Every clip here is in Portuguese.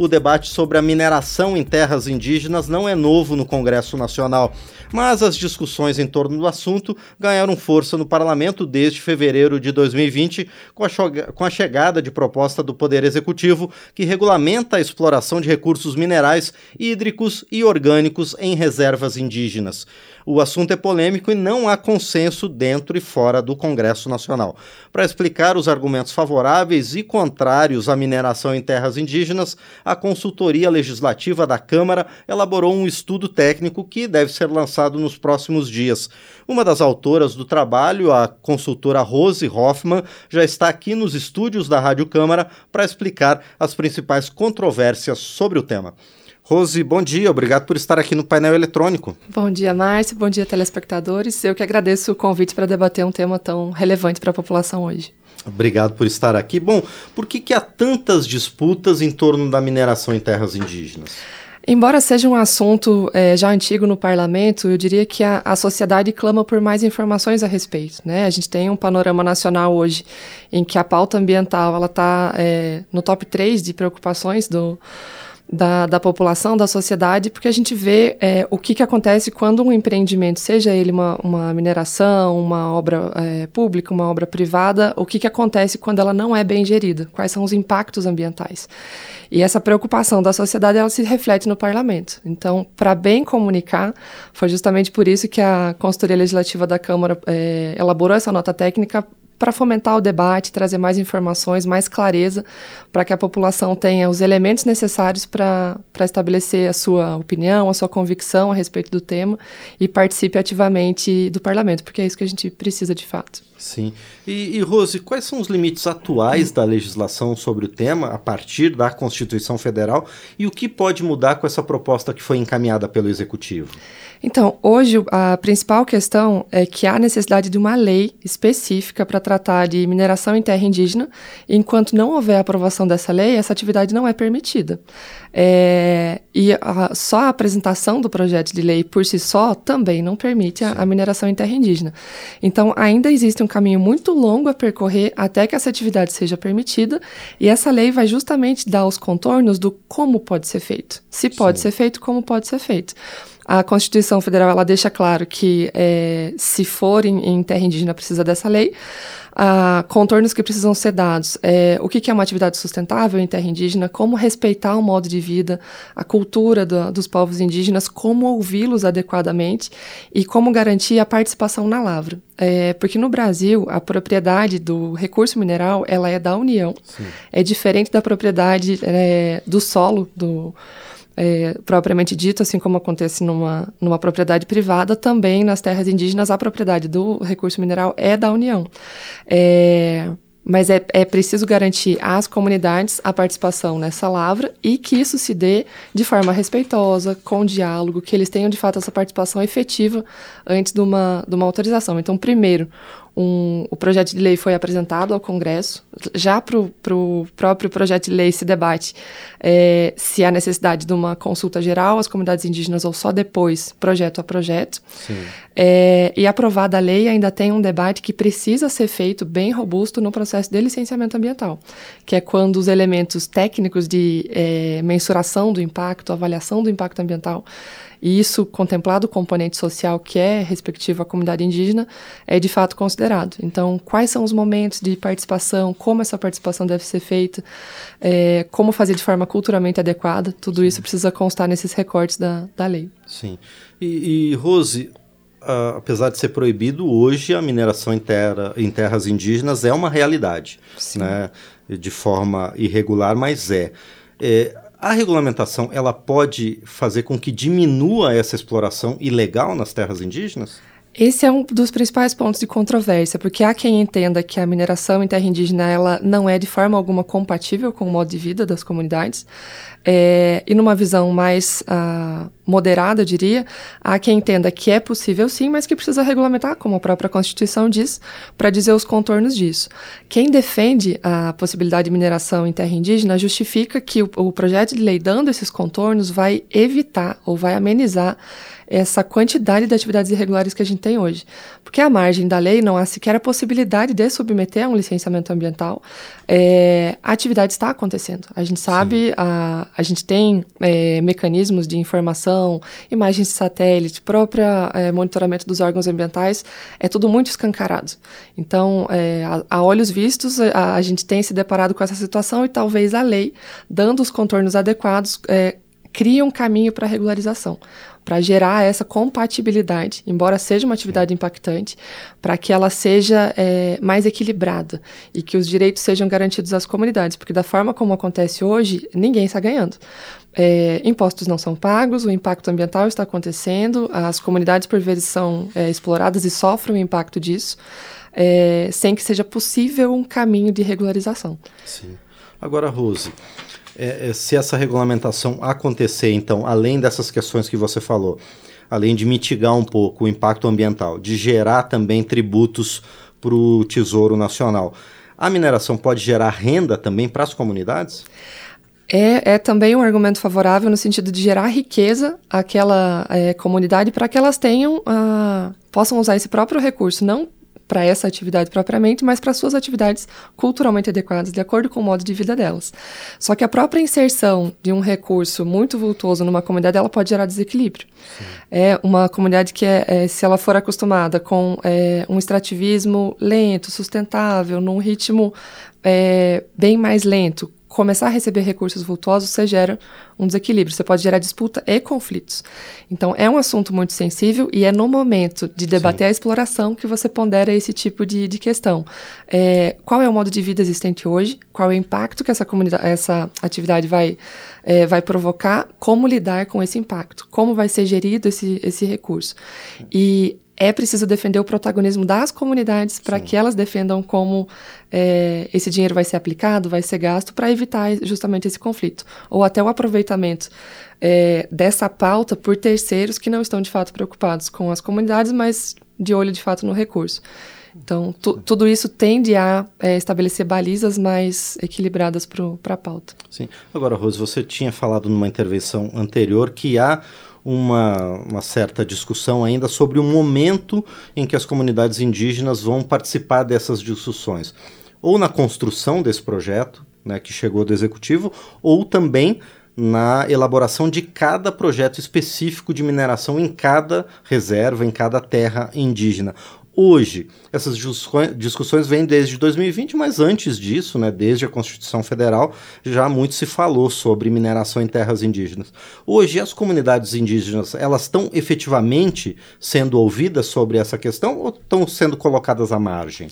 O debate sobre a mineração em terras indígenas não é novo no Congresso Nacional, mas as discussões em torno do assunto ganharam força no parlamento desde fevereiro de 2020, com a, com a chegada de proposta do Poder Executivo que regulamenta a exploração de recursos minerais, hídricos e orgânicos em reservas indígenas. O assunto é polêmico e não há consenso dentro e fora do Congresso Nacional. Para explicar os argumentos favoráveis e contrários à mineração em terras indígenas, a consultoria legislativa da Câmara elaborou um estudo técnico que deve ser lançado nos próximos dias. Uma das autoras do trabalho, a consultora Rose Hoffman, já está aqui nos estúdios da Rádio Câmara para explicar as principais controvérsias sobre o tema. Rose, bom dia, obrigado por estar aqui no painel eletrônico. Bom dia, Márcio, bom dia, telespectadores. Eu que agradeço o convite para debater um tema tão relevante para a população hoje. Obrigado por estar aqui. Bom, por que, que há tantas disputas em torno da mineração em terras indígenas? Embora seja um assunto é, já antigo no parlamento, eu diria que a, a, sociedade clama por mais informações a respeito. Né? A gente tem um panorama nacional hoje em que a pauta ambiental está é, no top 3 de preocupações do, da, da população, da sociedade, porque a gente vê é, o que, que acontece quando um empreendimento, seja ele uma, uma mineração, uma obra é, pública, uma obra privada, o que, que acontece quando ela não é bem gerida, quais são os impactos ambientais. E essa preocupação da sociedade, ela se reflete no parlamento. Então, para bem comunicar, foi justamente por isso que a consultoria legislativa da Câmara é, elaborou essa nota técnica para fomentar o debate, trazer mais informações, mais clareza, para que a população tenha os elementos necessários para estabelecer a sua opinião, a sua convicção a respeito do tema e participe ativamente do parlamento, porque é isso que a gente precisa de fato. Sim. E, e, Rose, quais são os limites atuais da legislação sobre o tema, a partir da Constituição Federal, e o que pode mudar com essa proposta que foi encaminhada pelo Executivo? Então, hoje a principal questão é que há necessidade de uma lei específica para tratar de mineração em terra indígena. E enquanto não houver aprovação dessa lei, essa atividade não é permitida. É, e a, só a apresentação do projeto de lei por si só também não permite a, a mineração em terra indígena. Então, ainda existe um caminho muito longo a percorrer até que essa atividade seja permitida. E essa lei vai justamente dar os contornos do como pode ser feito. Se pode Sim. ser feito, como pode ser feito. A Constituição Federal ela deixa claro que é, se for em, em, terra indígena precisa dessa lei. Ah, contornos que precisam ser dados. É, o que, que, é uma atividade sustentável em terra indígena, como respeitar o modo de vida, a cultura do, dos povos indígenas, como ouvi-los adequadamente e como garantir a participação na lavra. É, porque no Brasil, a propriedade do recurso mineral ela é da União. Sim. É diferente da propriedade é, do solo, do é, propriamente dito, assim como acontece numa, numa propriedade privada, também nas terras indígenas a propriedade do recurso mineral é da União. É, mas é, é preciso garantir às comunidades a participação nessa lavra e que isso se dê de forma respeitosa, com diálogo, que eles tenham de fato essa participação efetiva antes de uma, de uma autorização. Então, primeiro, um, o projeto de lei foi apresentado ao Congresso. Já para o pro próprio projeto de lei se debate é, se há necessidade de uma consulta geral às comunidades indígenas ou só depois, projeto a projeto. É, e aprovada a lei, ainda tem um debate que precisa ser feito bem robusto no processo de licenciamento ambiental, que é quando os elementos técnicos de é, mensuração do impacto, avaliação do impacto ambiental, e isso, contemplado o componente social que é respectivo à comunidade indígena, é de fato considerado. Então, quais são os momentos de participação, como essa participação deve ser feita, é, como fazer de forma culturalmente adequada, tudo isso precisa constar nesses recortes da, da lei. Sim. E, e Rose, Uh, apesar de ser proibido, hoje a mineração em, terra, em terras indígenas é uma realidade, né? de forma irregular, mas é. é. A regulamentação ela pode fazer com que diminua essa exploração ilegal nas terras indígenas? Esse é um dos principais pontos de controvérsia, porque há quem entenda que a mineração em terra indígena ela não é de forma alguma compatível com o modo de vida das comunidades. É, e numa visão mais uh, moderada, eu diria, há quem entenda que é possível sim, mas que precisa regulamentar, como a própria Constituição diz, para dizer os contornos disso. Quem defende a possibilidade de mineração em terra indígena justifica que o, o projeto de lei dando esses contornos vai evitar ou vai amenizar essa quantidade de atividades irregulares que a gente tem hoje. Porque à margem da lei não há sequer a possibilidade de submeter a um licenciamento ambiental. É, a atividade está acontecendo. A gente sabe, a, a gente tem é, mecanismos de informação, imagens de satélite, próprio é, monitoramento dos órgãos ambientais, é tudo muito escancarado. Então, é, a, a, olhos vistos, a, a, gente tem se deparado com essa situação e talvez a lei, dando os contornos adequados, é, cria um caminho para regularização para gerar essa compatibilidade, embora seja uma atividade impactante, para que ela seja é, mais equilibrada e que os direitos sejam garantidos às comunidades, porque da forma como acontece hoje, ninguém está ganhando. É, impostos não são pagos, o impacto ambiental está acontecendo, as comunidades por vezes são é, exploradas e sofrem o impacto disso, é, sem que seja possível um caminho de regularização. Sim. Agora, Rose, é, é, se essa regulamentação acontecer, então, além dessas questões que você falou, além de mitigar um pouco o impacto ambiental, de gerar também tributos para o Tesouro Nacional, a mineração pode gerar renda também para as comunidades? É, é, também um argumento favorável no sentido de gerar riqueza àquela é, comunidade para que elas tenham, uh, possam usar esse próprio recurso, não para essa atividade propriamente, mas para suas atividades culturalmente adequadas, de acordo com o modo de vida delas. Só que a própria inserção de um recurso muito vultuoso numa comunidade, ela pode gerar desequilíbrio. Sim. É uma comunidade que, é, é, se ela for acostumada com é, um extrativismo lento, sustentável, num ritmo é, bem mais lento, começar a receber recursos vultuosos, você gera um desequilíbrio, você pode gerar disputa e conflitos. Então, é um assunto muito sensível e é no momento de debater Sim. a exploração que você pondera esse tipo de, de questão. É, qual é o modo de vida existente hoje? Qual é o impacto que essa, comunidade, essa atividade vai, é, vai provocar? Como lidar com esse impacto? Como vai ser gerido esse, esse recurso? E é preciso defender o protagonismo das comunidades para que elas defendam como é, esse dinheiro vai ser aplicado, vai ser gasto, para evitar justamente esse conflito. Ou até o aproveitamento é, dessa pauta por terceiros que não estão de fato preocupados com as comunidades, mas de olho de fato no recurso. Então, tu, tudo isso tende a é, estabelecer balizas mais equilibradas para a pauta. Sim. Agora, Rose, você tinha falado numa intervenção anterior que há uma, uma, certa discussão ainda sobre o momento em que as comunidades indígenas vão participar dessas discussões. Ou na construção desse projeto, né, que chegou do executivo, ou também na elaboração de cada projeto específico de mineração em cada reserva, em cada terra indígena hoje. Essas discussões vêm desde 2020, mas antes disso, né, desde a Constituição Federal, já muito se falou sobre mineração em terras indígenas. Hoje, as comunidades indígenas, elas estão efetivamente sendo ouvidas sobre essa questão ou estão sendo colocadas à margem?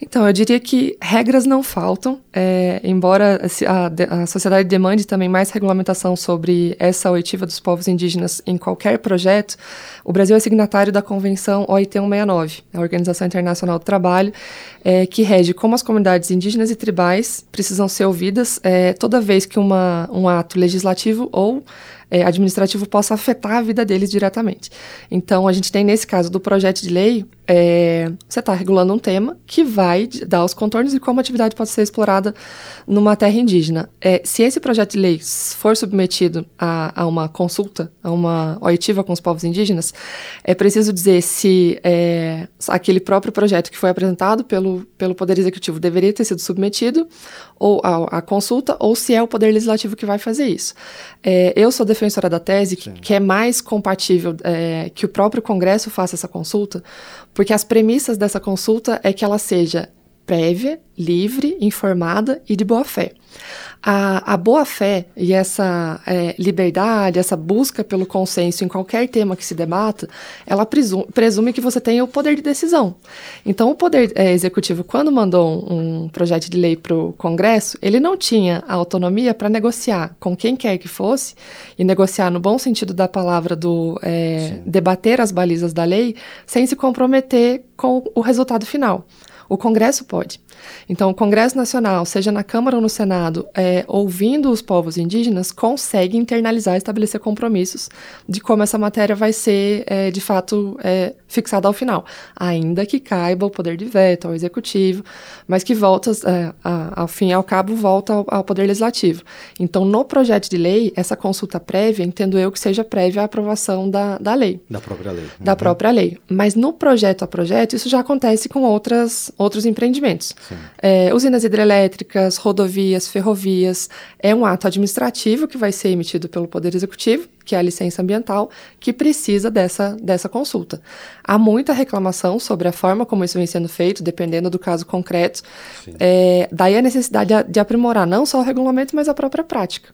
Então, eu diria que regras não faltam, é, embora a, a, sociedade demande também mais regulamentação sobre essa oitiva dos povos indígenas em qualquer projeto, o Brasil é signatário da Convenção OIT 169, a Organização Internacional do Trabalho, é, que rege como as comunidades indígenas e tribais precisam ser ouvidas é, toda vez que uma, um ato legislativo ou é, administrativo possa afetar a vida deles diretamente. Então, a gente tem, nesse caso do projeto de lei, é, você está regulando um tema que vai dar os contornos de como a atividade pode ser explorada numa terra indígena. É, se esse projeto de lei for submetido a, a, uma consulta, a uma oitiva com os povos indígenas, é preciso dizer se é, aquele próprio projeto que foi apresentado pelo, pelo Poder Executivo deveria ter sido submetido ou a consulta, ou se é o Poder Legislativo que vai fazer isso. É, eu sou defensora da tese que, que é mais compatível é, que o próprio Congresso faça essa consulta, porque as premissas dessa consulta é que ela seja prévia, livre, informada e de boa fé. A, a boa-fé e essa é, liberdade, essa busca pelo consenso em qualquer tema que se debata, ela presume, presume que você tenha o poder de decisão. Então, o Poder é, Executivo, quando mandou um, um projeto de lei para o Congresso, ele não tinha a autonomia para negociar com quem quer que fosse, e negociar no bom sentido da palavra do é, debater as balizas da lei, sem se comprometer com o resultado final. O Congresso pode. Então, o Congresso Nacional, seja na Câmara ou no Senado, é, ouvindo os povos indígenas, consegue internalizar estabelecer compromissos de como essa matéria vai ser, é, de fato, é, fixada ao final, ainda que caiba o poder de veto ao executivo, mas que volta, é, a, ao fim e ao cabo, volta ao, ao, poder legislativo. Então, no projeto de lei, essa consulta prévia, entendo eu que seja prévia à aprovação da, da lei. Da própria lei. Da uhum. própria lei. Mas no projeto a projeto, isso já acontece com outras, outros empreendimentos. É, usinas hidrelétricas, rodovias, ferrovias, é um ato administrativo que vai ser emitido pelo Poder Executivo que é a licença ambiental, que precisa dessa, dessa consulta. Há muita reclamação sobre a forma como isso vem sendo feito, dependendo do caso concreto. É, daí a necessidade de, de, aprimorar não só o regulamento, mas a própria prática.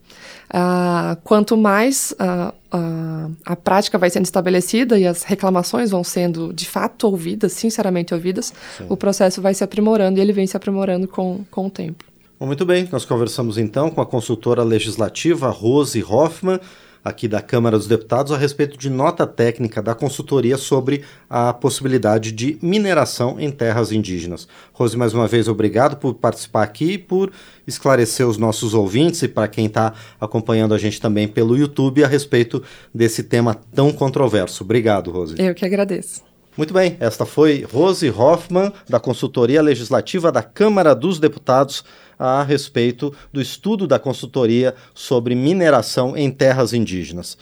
Ah, quanto mais ah, ah, a prática vai sendo estabelecida e as reclamações vão sendo de fato ouvidas, sinceramente ouvidas, Sim. o processo vai se aprimorando e ele vem se aprimorando com, com o tempo. Bom, muito bem, nós conversamos então com a consultora legislativa Rose Hoffman aqui da Câmara dos Deputados a respeito de nota técnica da consultoria sobre a possibilidade de mineração em terras indígenas. Rose, mais uma vez, obrigado por participar aqui e por esclarecer os nossos ouvintes e para quem está acompanhando a gente também pelo YouTube a respeito desse tema tão controverso. Obrigado, Rose. Eu que agradeço. Muito bem, esta foi Rose Hoffman, da Consultoria Legislativa da Câmara dos Deputados a respeito do estudo da consultoria sobre mineração em terras indígenas.